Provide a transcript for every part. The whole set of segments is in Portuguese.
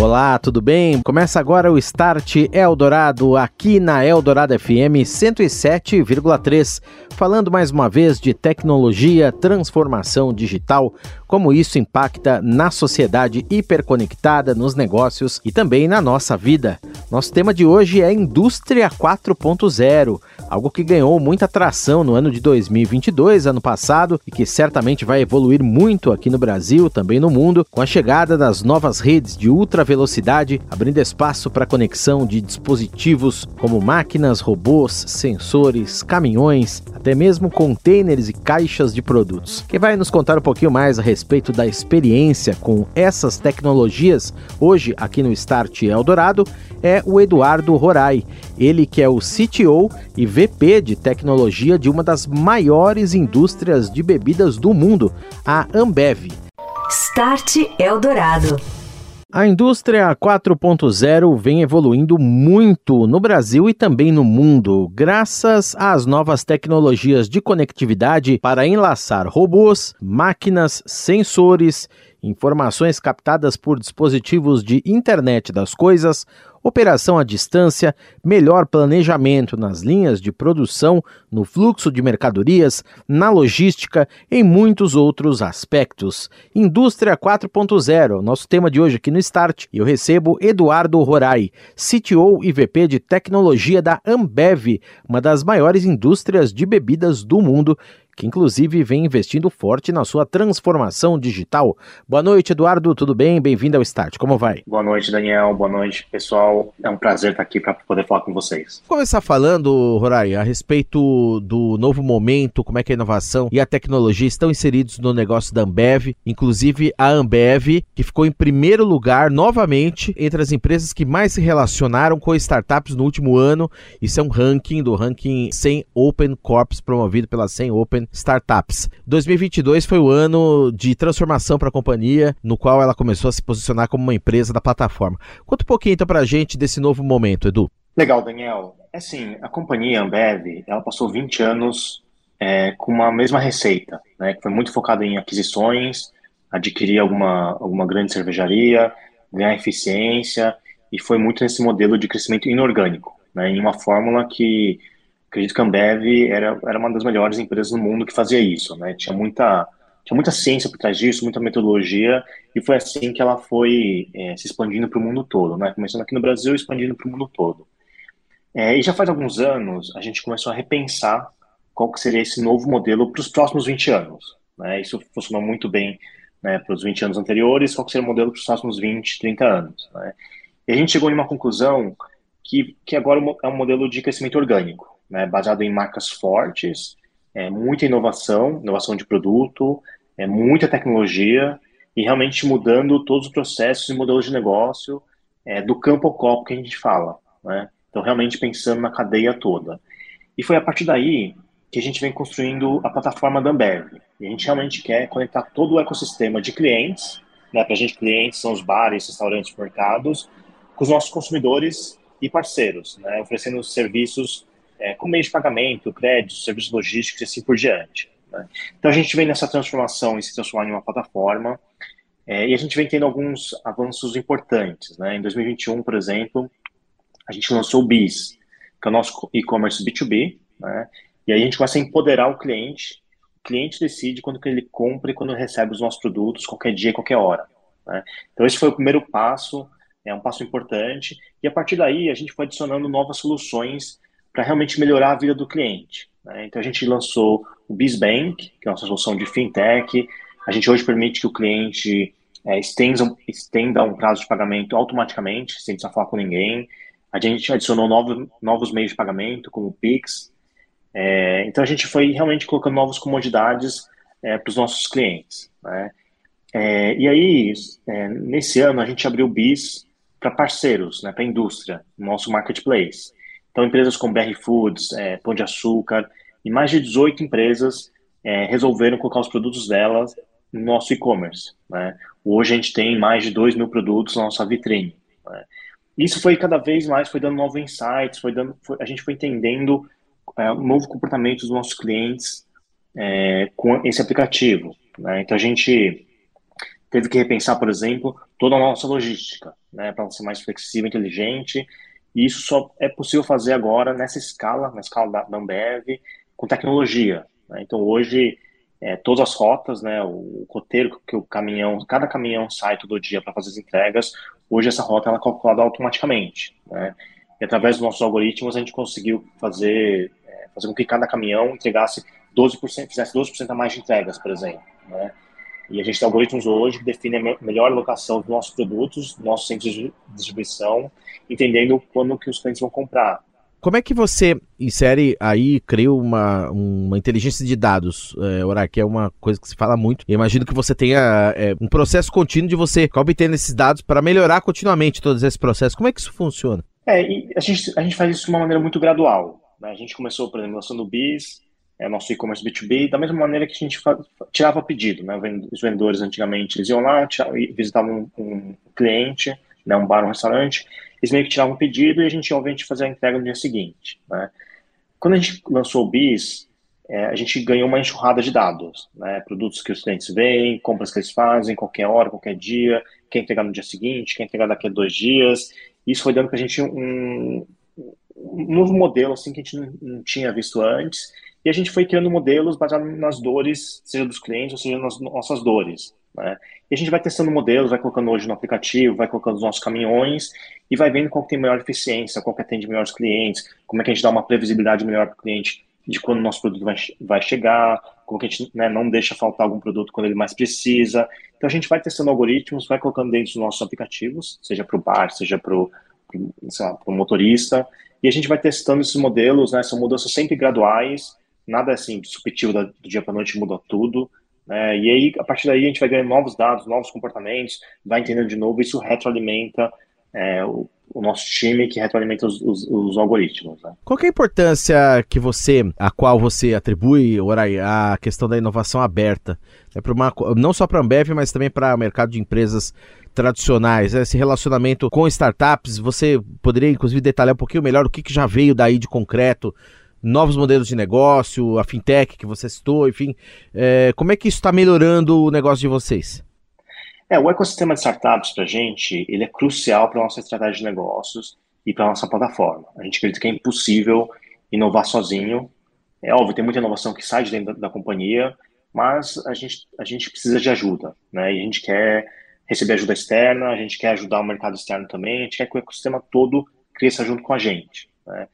Olá, tudo bem? Começa agora o Start Eldorado aqui na Eldorado FM 107,3, falando mais uma vez de tecnologia, transformação digital, como isso impacta na sociedade hiperconectada, nos negócios e também na nossa vida. Nosso tema de hoje é Indústria 4.0, algo que ganhou muita atração no ano de 2022, ano passado, e que certamente vai evoluir muito aqui no Brasil, também no mundo, com a chegada das novas redes de ultra velocidade, abrindo espaço para conexão de dispositivos como máquinas, robôs, sensores, caminhões, até mesmo containers e caixas de produtos. Quem vai nos contar um pouquinho mais a respeito da experiência com essas tecnologias hoje aqui no Start Eldorado é o Eduardo Rorai, ele que é o CTO e VP de tecnologia de uma das maiores indústrias de bebidas do mundo, a Ambev. Start Eldorado. A indústria 4.0 vem evoluindo muito no Brasil e também no mundo, graças às novas tecnologias de conectividade para enlaçar robôs, máquinas, sensores, informações captadas por dispositivos de internet das coisas, operação à distância, melhor planejamento nas linhas de produção, no fluxo de mercadorias, na logística, em muitos outros aspectos. Indústria 4.0, nosso tema de hoje aqui no Start, eu recebo Eduardo Rorai, CTO e VP de tecnologia da Ambev, uma das maiores indústrias de bebidas do mundo, que inclusive vem investindo forte na sua transformação digital. Boa noite, Eduardo, tudo bem? Bem-vindo ao Start, como vai? Boa noite, Daniel, boa noite, pessoal. É um prazer estar aqui para poder falar com vocês. Vou começar falando, Rorai, a respeito do novo momento, como é que a inovação e a tecnologia estão inseridos no negócio da Ambev, inclusive a Ambev, que ficou em primeiro lugar novamente entre as empresas que mais se relacionaram com startups no último ano. Isso é um ranking do ranking 100 Open Corps promovido pela 100 Open Startups. 2022 foi o ano de transformação para a companhia, no qual ela começou a se posicionar como uma empresa da plataforma. Conta um pouquinho então para a gente desse novo momento, Edu. Legal, Daniel. É assim, a companhia Ambev, ela passou 20 anos é, com uma mesma receita, né, que foi muito focada em aquisições, adquirir alguma, alguma grande cervejaria, ganhar eficiência, e foi muito nesse modelo de crescimento inorgânico, né, em uma fórmula que acredito que a Ambev era, era uma das melhores empresas no mundo que fazia isso, né? Tinha muita, tinha muita ciência por trás disso, muita metodologia, e foi assim que ela foi é, se expandindo para o mundo todo, né? Começando aqui no Brasil expandindo para o mundo todo. É, e já faz alguns anos a gente começou a repensar qual que seria esse novo modelo para os próximos 20 anos. Né? Isso funcionou muito bem né, para os 20 anos anteriores, qual que seria o modelo para os próximos 20, 30 anos. Né? E a gente chegou em uma conclusão que, que agora é um modelo de crescimento orgânico né, baseado em marcas fortes, é, muita inovação, inovação de produto, é, muita tecnologia e realmente mudando todos os processos e modelos de negócio é, do campo ao copo que a gente fala. Né? Então, realmente pensando na cadeia toda. E foi a partir daí que a gente vem construindo a plataforma da Ambev. E a gente realmente quer conectar todo o ecossistema de clientes, né, para a gente clientes são os bares, restaurantes, mercados, com os nossos consumidores e parceiros, né, oferecendo serviços é, com meio de pagamento, crédito, serviços logísticos e assim por diante. Né? Então a gente vem nessa transformação e se transformar em uma plataforma é, e a gente vem tendo alguns avanços importantes. Né? Em 2021, por exemplo, a gente lançou o BIS, que é o nosso e-commerce B2B, né? e aí a gente começa a empoderar o cliente. O cliente decide quando que ele compra e quando recebe os nossos produtos, qualquer dia, qualquer hora. Né? Então esse foi o primeiro passo, é um passo importante, e a partir daí a gente foi adicionando novas soluções para realmente melhorar a vida do cliente. Né? Então a gente lançou o BizBank, que é a nossa solução de fintech. A gente hoje permite que o cliente é, estenda, estenda um prazo de pagamento automaticamente, sem precisar falar com ninguém. A gente adicionou novos, novos meios de pagamento, como o Pix. É, então a gente foi realmente colocando novas comodidades é, para os nossos clientes. Né? É, e aí, é, nesse ano, a gente abriu o BIS para parceiros, né, para a indústria, nosso marketplace. Então, empresas como BR Foods, é, Pão de Açúcar e mais de 18 empresas é, resolveram colocar os produtos delas no nosso e-commerce. Né? Hoje a gente tem mais de 2 mil produtos na nossa vitrine. Né? Isso foi cada vez mais, foi dando novos insights, foi dando, foi, a gente foi entendendo é, o novo comportamento dos nossos clientes é, com esse aplicativo. Né? Então a gente teve que repensar, por exemplo, toda a nossa logística, né, para ser mais flexível, inteligente. E isso só é possível fazer agora nessa escala, na escala da, da Ambev, com tecnologia. Né? Então hoje é, todas as rotas, né, o roteiro que o caminhão, cada caminhão sai todo dia para fazer as entregas, hoje essa rota ela é calculada automaticamente, né? E através dos nossos algoritmos a gente conseguiu fazer, é, fazer com que cada caminhão entregasse 12%, fizesse 12% a mais de entregas, por exemplo, né? E a gente tem algoritmos hoje que definem a melhor locação dos nossos produtos, dos nossos centros de distribuição, entendendo quando que os clientes vão comprar. Como é que você insere aí, cria uma, uma inteligência de dados, é, que é uma coisa que se fala muito. Eu imagino que você tenha é, um processo contínuo de você obter esses dados para melhorar continuamente todos esses processos. Como é que isso funciona? É, a, gente, a gente faz isso de uma maneira muito gradual. Né? A gente começou, por exemplo, lançando o BIS, é, nosso e-commerce B2B, da mesma maneira que a gente tirava pedido. Né? Os vendedores antigamente eles iam lá, visitavam um, um cliente, né, um bar, um restaurante, eles meio que tiravam o pedido e a gente, obviamente, fazia a entrega no dia seguinte. Né? Quando a gente lançou o BIS, é, a gente ganhou uma enxurrada de dados, né? produtos que os clientes veem, compras que eles fazem, qualquer hora, qualquer dia, quem entregar no dia seguinte, quem entregar daqui a dois dias. Isso foi dando para a gente um, um, novo modelo assim que a gente não, não, tinha visto antes. E a gente foi criando modelos baseados nas dores, seja dos clientes, ou seja, nas nossas dores. Né? E a gente vai testando modelos, vai colocando hoje no aplicativo, vai colocando os nossos caminhões e vai vendo qual tem melhor eficiência, qual que atende melhores clientes, como é que a gente dá uma previsibilidade melhor para o cliente de quando o nosso produto vai, vai chegar, como que a gente né, não deixa faltar algum produto quando ele mais precisa. Então a gente vai testando algoritmos, vai colocando dentro dos nossos aplicativos, seja para o bar, seja para o motorista, e a gente vai testando esses modelos, né, são mudanças sempre graduais, nada assim disruptivo do dia para noite muda tudo, né, e aí a partir daí a gente vai ganhando novos dados, novos comportamentos, vai entendendo de novo, isso retroalimenta é, o, o, nosso time que retroalimenta os, os, os algoritmos. Né? Qual é a importância que você, a qual você atribui, Orai, a questão da inovação aberta? É para uma, não só para a Ambev, mas também para o mercado de empresas tradicionais, esse relacionamento com startups, você poderia inclusive detalhar um pouquinho melhor o que, que já veio daí de concreto, novos modelos de negócio, a fintech que você citou, enfim, é, como é que isso está melhorando o negócio de vocês? É, o ecossistema de startups para a gente, ele é crucial para a nossa estratégia de negócios e para a nossa plataforma. A gente acredita que é impossível inovar sozinho. É óbvio, tem muita inovação que sai de dentro da, da companhia, mas a gente, a gente precisa de ajuda, né? E a gente quer receber ajuda externa, a gente quer ajudar o mercado externo também, a gente quer que o ecossistema todo cresça junto com a gente. Né?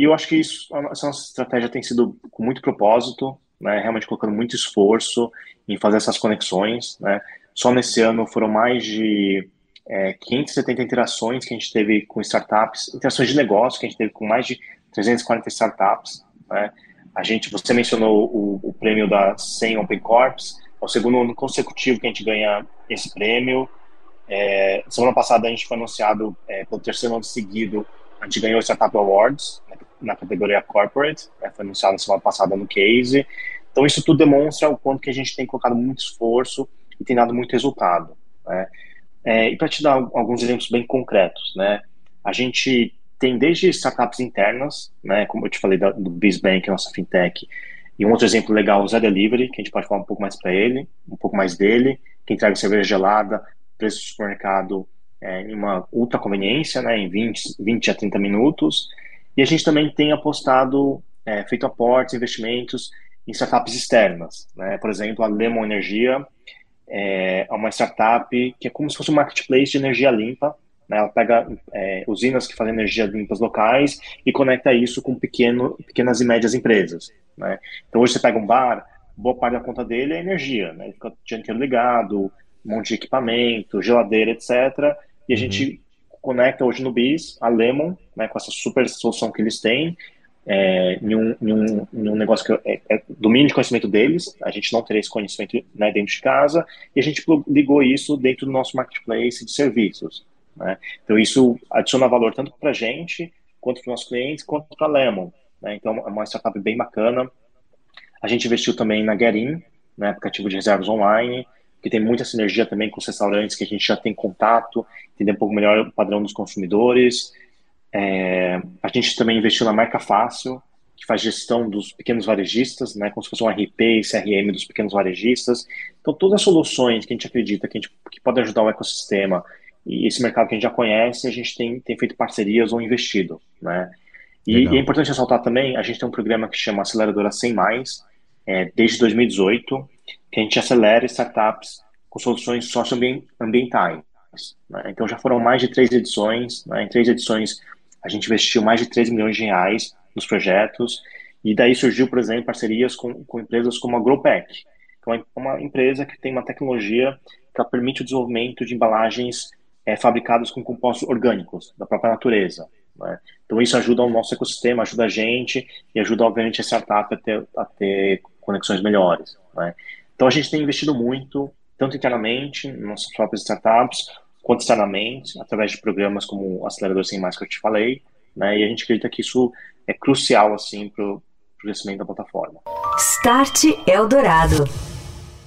E eu acho que isso, essa nossa estratégia tem sido com muito propósito, né? realmente colocando muito esforço em fazer essas conexões. Né? Só nesse ano foram mais de é, 570 interações que a gente teve com startups, interações de negócio que a gente teve com mais de 340 startups. Né? A gente, você mencionou o, o prêmio da 100 Open Corps, é o segundo ano consecutivo que a gente ganha esse prêmio. É, semana passada a gente foi anunciado é, pelo terceiro ano seguido, a gente ganhou o Startup Awards na categoria Corporate, né, foi anunciado na semana passada no Case. Então isso tudo demonstra o quanto que a gente tem colocado muito esforço e tem dado muito resultado. Né? É, e para te dar alguns exemplos bem concretos, né? A gente tem desde startups internas, né? Como eu te falei da, do BizBank, nossa fintech, e um outro exemplo legal, o Zé Delivery, que a gente pode falar um pouco mais para ele, um pouco mais dele, que entrega cerveja gelada, preço do supermercado é, em uma ultra conveniência, né? Em 20, 20 a 30 minutos. E a gente também tem apostado, é, feito aportes, investimentos em startups externas, né? Por exemplo, a Lemon Energia, é uma startup que é como se fosse um marketplace de energia limpa. Né? Ela pega é, usinas que fazem energia limpas locais e conecta isso com pequeno, pequenas e médias empresas. Né? Então hoje você pega um bar, boa parte da conta dele é energia, né? Ele fica o dia inteiro ligado, um monte de equipamento, geladeira, etc. E a uhum. gente conecta hoje no BIS a Lemon, né, com essa super solução que eles têm, é, em, um, em, um, em um negócio que é, é, domínio de conhecimento deles, a gente não teria esse conhecimento né, dentro de casa, e a gente ligou isso dentro do nosso marketplace de serviços. Né? Então, isso adiciona valor tanto para a gente, quanto para os nossos clientes, quanto para a Lemon. Né? Então, é uma startup bem bacana. A gente investiu também na Getin, né, aplicativo de reservas online, que tem muita sinergia também com os restaurantes que a gente já tem contato, entender um pouco melhor o padrão dos consumidores. É, a gente também investiu na Marca Fácil, que faz gestão dos pequenos varejistas, né, como se fosse um RP e CRM dos pequenos varejistas. Então, todas as soluções que a gente acredita que, a gente, que podem ajudar o ecossistema e esse mercado que a gente já conhece, a gente tem, tem feito parcerias ou investido. Né? E, e é importante ressaltar também, a gente tem um programa que chama Aceleradora 100 Mais, é, desde 2018, que a gente acelera startups com soluções socioambientais. Né? Então já foram mais de três edições, né? em três edições a gente investiu mais de 3 milhões de reais nos projetos, e daí surgiu, por exemplo, parcerias com, com empresas como a Growpack, que é uma empresa que tem uma tecnologia que permite o desenvolvimento de embalagens é, fabricadas com compostos orgânicos da própria natureza. Né? Então isso ajuda o nosso ecossistema, ajuda a gente e ajuda, obviamente, a startup a ter, a ter conexões melhores. Né? Então a gente tem investido muito, tanto internamente, nas nossas próprias startups, quanto externamente, através de programas como o Acelerador Sem Mais que eu te falei, né? E a gente acredita que isso é crucial, assim, para o crescimento da plataforma. Start Eldorado.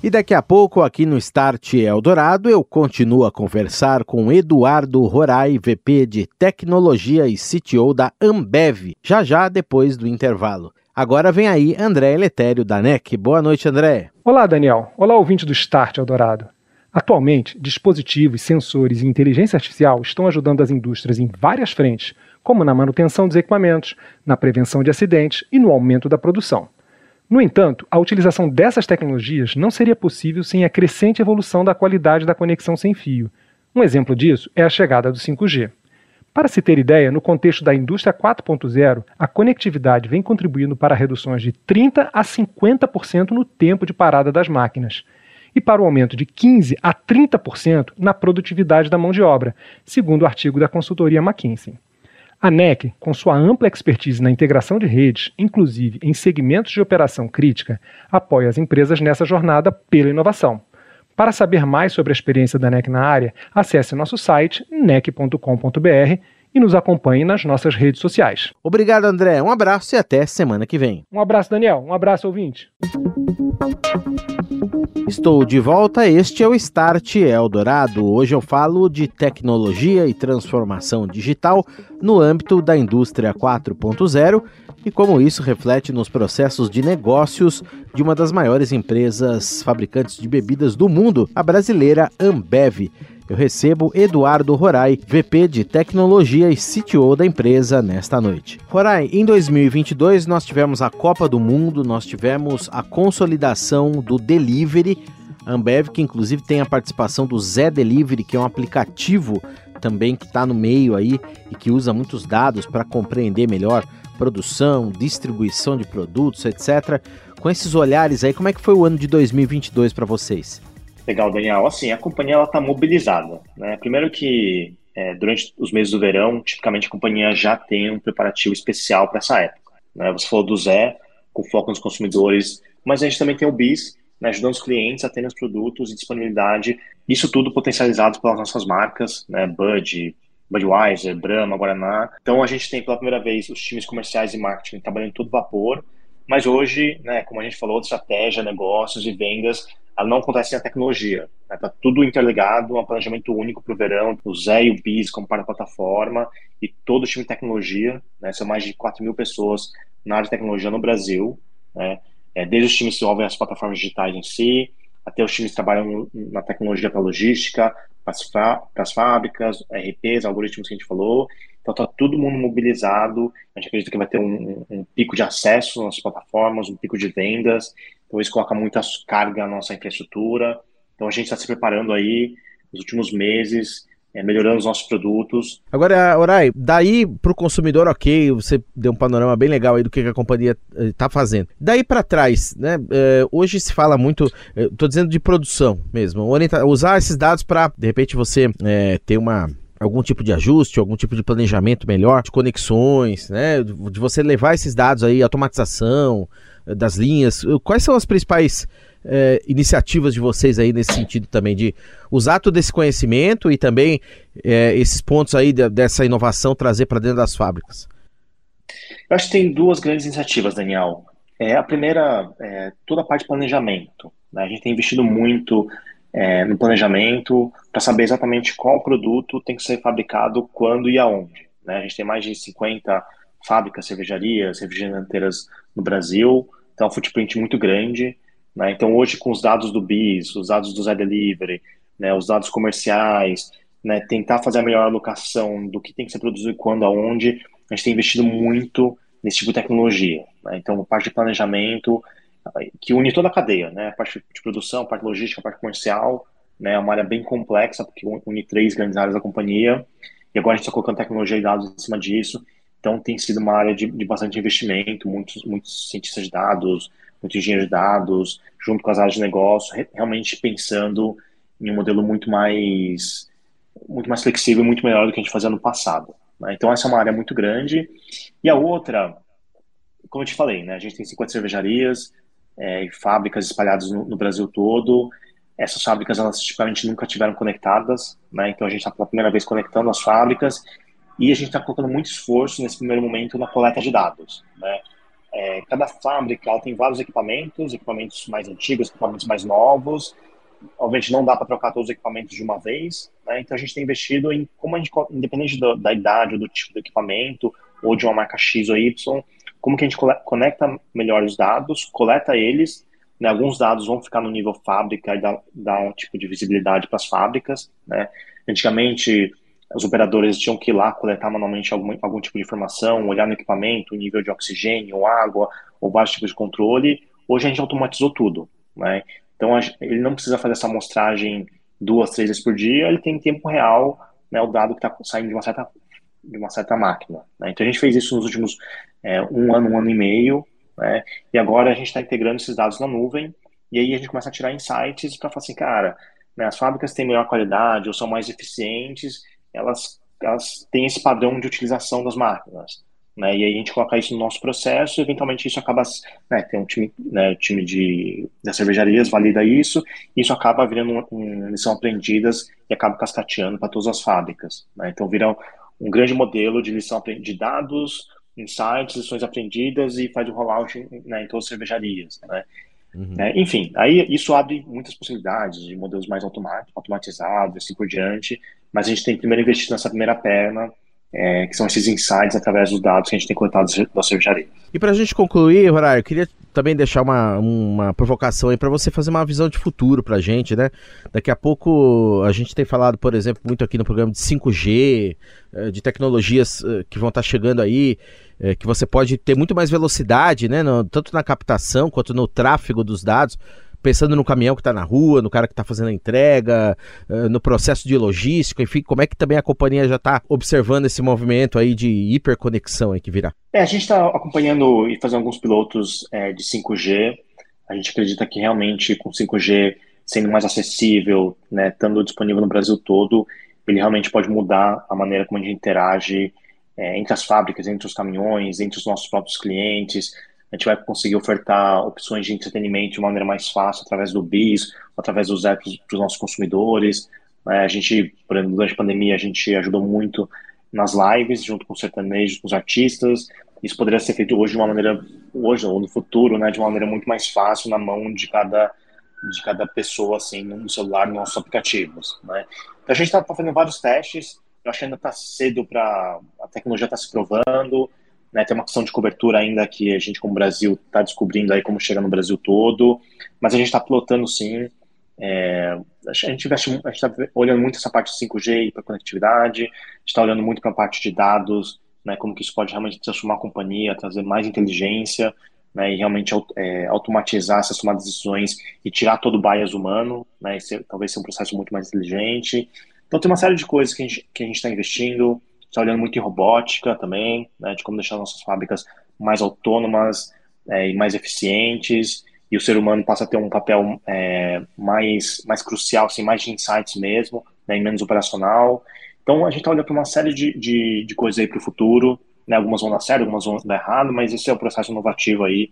E daqui a pouco, aqui no Start Eldorado, eu continuo a conversar com Eduardo Rorai, VP de Tecnologia e CTO da Ambev, já já depois do intervalo. Agora vem aí André Eletério da NEC. Boa noite, André. Olá, Daniel. Olá, ouvinte do Start Eldorado. Atualmente, dispositivos, sensores e inteligência artificial estão ajudando as indústrias em várias frentes, como na manutenção dos equipamentos, na prevenção de acidentes e no aumento da produção. No entanto, a utilização dessas tecnologias não seria possível sem a crescente evolução da qualidade da conexão sem fio. Um exemplo disso é a chegada do 5G. Para se ter ideia, no contexto da indústria 4.0, a conectividade vem contribuindo para reduções de 30 a 50% no tempo de parada das máquinas e para o aumento de 15 a 30% na produtividade da mão de obra, segundo o artigo da consultoria McKinsey. A NEC, com sua ampla expertise na integração de redes, inclusive em segmentos de operação crítica, apoia as empresas nessa jornada pela inovação. Para saber mais sobre a experiência da NEC na área, acesse nosso site nec.com.br e nos acompanhe nas nossas redes sociais. Obrigado, André. Um abraço e até semana que vem. Um abraço, Daniel. Um abraço, ouvinte. Estou de volta, este é o Start Eldorado. Hoje eu falo de tecnologia e transformação digital no âmbito da indústria 4.0 e como isso reflete nos processos de negócios de uma das maiores empresas fabricantes de bebidas do mundo, a brasileira Ambev. Eu recebo Eduardo Rorai, VP de Tecnologia e CTO da empresa, nesta noite. Rorai, em 2022 nós tivemos a Copa do Mundo, nós tivemos a consolidação do delivery. Ambev, que inclusive tem a participação do Zé Delivery, que é um aplicativo também que está no meio aí e que usa muitos dados para compreender melhor produção, distribuição de produtos, etc. Com esses olhares aí, como é que foi o ano de 2022 para vocês? Legal, Daniel. Assim, a companhia está mobilizada. Né? Primeiro que é, durante os meses do verão, tipicamente a companhia já tem um preparativo especial para essa época. Né? Você falou do Zé, com foco nos consumidores, mas a gente também tem o BIS, né, ajudando os clientes a terem os produtos e disponibilidade, isso tudo potencializado pelas nossas marcas, né, Bud, Budweiser, Brahma, Guaraná. Então a gente tem pela primeira vez os times comerciais e marketing trabalhando todo vapor, mas hoje, né, como a gente falou, estratégia, negócios e vendas ela não acontece na tecnologia. Está né? Tá tudo interligado, um planejamento único para o verão, o Zé e o Biz como para a plataforma e todo o time de tecnologia, né? são mais de 4 mil pessoas na área de tecnologia no Brasil, né? é, desde os times que desenvolvem as plataformas digitais em si, até os times trabalham na tecnologia para logística, para as fábricas, RPs, algoritmos que a gente falou. Então está todo mundo mobilizado. A gente acredita que vai ter um, um pico de acesso nas plataformas, um pico de vendas. Então isso coloca muita carga na nossa infraestrutura. Então a gente está se preparando aí nos últimos meses é, melhorando os nossos produtos. Agora, Orai, daí para o consumidor, ok, você deu um panorama bem legal aí do que a companhia está eh, fazendo. Daí para trás, né? É, hoje se fala muito, estou dizendo de produção mesmo, usar esses dados para, de repente, você é, ter uma algum tipo de ajuste, algum tipo de planejamento melhor, de conexões, né? De você levar esses dados aí, automatização das linhas. Quais são as principais é, iniciativas de vocês aí nesse sentido também, de usar todo esse conhecimento e também é, esses pontos aí de, dessa inovação trazer para dentro das fábricas? Eu acho que tem duas grandes iniciativas, Daniel. É, a primeira é toda a parte de planejamento. Né? A gente tem investido muito é, no planejamento para saber exatamente qual produto tem que ser fabricado, quando e aonde. Né? A gente tem mais de 50 fábricas, cervejarias, refrigeranteiras no Brasil, então é um footprint muito grande. Né? Então, hoje, com os dados do BIS, os dados do Zé Delivery, né, os dados comerciais, né, tentar fazer a melhor alocação do que tem que ser produzido quando, aonde, a gente tem investido muito nesse tipo de tecnologia. Né? Então, a parte de planejamento, que une toda a cadeia, né? a parte de produção, a parte logística, a parte comercial, né? é uma área bem complexa, porque une três grandes áreas da companhia, e agora a gente está colocando tecnologia e dados em cima disso, então tem sido uma área de, de bastante investimento, muitos, muitos cientistas de dados, muito engenheiro de dados, junto com as áreas de negócio, realmente pensando em um modelo muito mais muito mais flexível, muito melhor do que a gente fazia no passado. Né? Então essa é uma área muito grande. E a outra, como eu te falei, né? a gente tem 50 cervejarias é, e fábricas espalhadas no, no, Brasil todo. Essas fábricas, elas tipicamente nunca tiveram conectadas, né? então a gente está pela primeira vez conectando as fábricas e a gente está colocando muito esforço nesse primeiro momento na coleta de dados. Né? É, cada fábrica ela tem vários equipamentos, equipamentos mais antigos, equipamentos mais novos. Obviamente não dá para trocar todos os equipamentos de uma vez, né? então a gente tem investido em como a gente, independente da, da idade ou do tipo de equipamento, ou de uma marca X ou Y, como que a gente conecta melhor os dados, coleta eles, né? alguns dados vão ficar no nível fábrica e dá, dá um tipo de visibilidade para as fábricas. Né? Antigamente, os operadores tinham que ir lá coletar manualmente algum, algum tipo de informação, olhar no equipamento, nível de oxigênio, água, ou vários tipos de controle. Hoje a gente automatizou tudo, né? Então ele não precisa fazer essa amostragem duas, três vezes por dia, ele tem em tempo real né, o dado que está saindo de uma certa, de uma certa máquina. Né? Então a gente fez isso nos últimos é, um ano, um ano e meio, né? e agora a gente está integrando esses dados na nuvem, e aí a gente começa a tirar insights para falar assim, cara, né, as fábricas têm melhor qualidade ou são mais eficientes, elas, elas têm esse padrão de utilização das máquinas. Né? E aí a gente coloca isso no nosso processo, e eventualmente isso acaba, né, tem um time, né, time de das cervejarias valida isso, e isso acaba virando uma lição aprendidas e acaba cascateando para todas as fábricas. Né? Então vira um grande modelo de lição de dados, insights, lições aprendidas e faz o rollout né, em todas as cervejarias. Né? Uhum. É, enfim, aí isso abre muitas possibilidades de modelos mais automatizados, assim por diante, mas a gente tem que primeiro investir nessa primeira perna, é, que são esses insights através dos dados que a gente tem coletado da cervejaria. E para a gente concluir, Horário, eu queria também deixar uma, uma provocação aí para você fazer uma visão de futuro para a gente, né? Daqui a pouco a gente tem falado, por exemplo, muito aqui no programa de 5G, eh, de tecnologias eh, que vão estar tá chegando aí, eh, que você pode ter muito mais velocidade, né? tanto na captação quanto no tráfego dos dados pensando no caminhão que está na rua, no cara que está fazendo a entrega, eh, no processo de logística, enfim, como é que também a companhia já está observando esse movimento aí de hiperconexão aí que virá? É, a gente está acompanhando e fazendo alguns pilotos é, de 5G. A gente acredita que realmente com 5G sendo mais acessível, né, estando disponível no Brasil todo, ele realmente pode mudar a maneira como a gente interage é, entre as fábricas, entre os caminhões, entre os nossos próprios clientes, a gente vai conseguir ofertar opções de entretenimento de maneira mais fácil através do BIS, através dos apps para os nossos consumidores. Né? A gente, exemplo, durante a pandemia, a gente ajudou muito nas lives, junto com os sertanejos, com os artistas. Isso poderia ser feito hoje de uma maneira, hoje ou no futuro, né, de uma maneira muito mais fácil na mão de cada de cada pessoa, assim, no celular, nos nossos aplicativos, né? Então a gente está tá fazendo vários testes. Eu acho que ainda está cedo para a tecnologia está se provando. Né, tem uma questão de cobertura ainda que a gente, como Brasil, está descobrindo aí como chega no Brasil todo, mas a gente está pilotando sim. É, a gente está olhando muito essa parte de 5G para conectividade, está olhando muito para a parte de dados, né, como que isso pode realmente transformar a companhia, trazer mais inteligência, né, e realmente é, automatizar essas tomadas de decisões e tirar todo o bias humano, né, e ser, talvez ser um processo muito mais inteligente. Então tem uma série de coisas que a gente está investindo, está olhando muito em robótica também, né, de como deixar nossas fábricas mais autônomas é, e mais eficientes, e o ser humano passa a ter um papel é, mais, mais crucial, assim, mais de insights mesmo, né, e menos operacional. Então a gente está olhando para uma série de, de, de coisas aí para o futuro, né, algumas vão dar certo, algumas vão dar errado, mas esse é o processo inovativo aí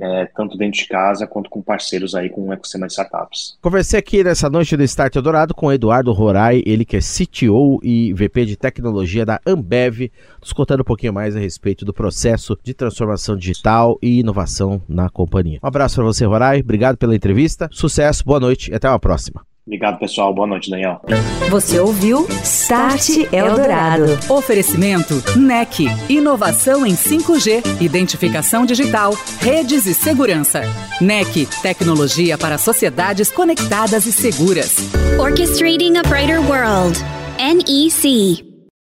é, tanto dentro de casa quanto com parceiros aí com o ecossistema de startups. Conversei aqui nessa noite do Start Eldorado com o Eduardo Rorai, ele que é CTO e VP de tecnologia da Ambev, nos contando um pouquinho mais a respeito do processo de transformação digital e inovação na companhia. Um abraço para você, Rorai, obrigado pela entrevista, sucesso, boa noite e até uma próxima. Obrigado, pessoal. Boa noite, Daniel. Você ouviu Start Eldorado. Oferecimento NEC. Inovação em 5G, identificação digital, redes e segurança. NEC. Tecnologia para sociedades conectadas e seguras. Orchestrating a Brighter World. NEC.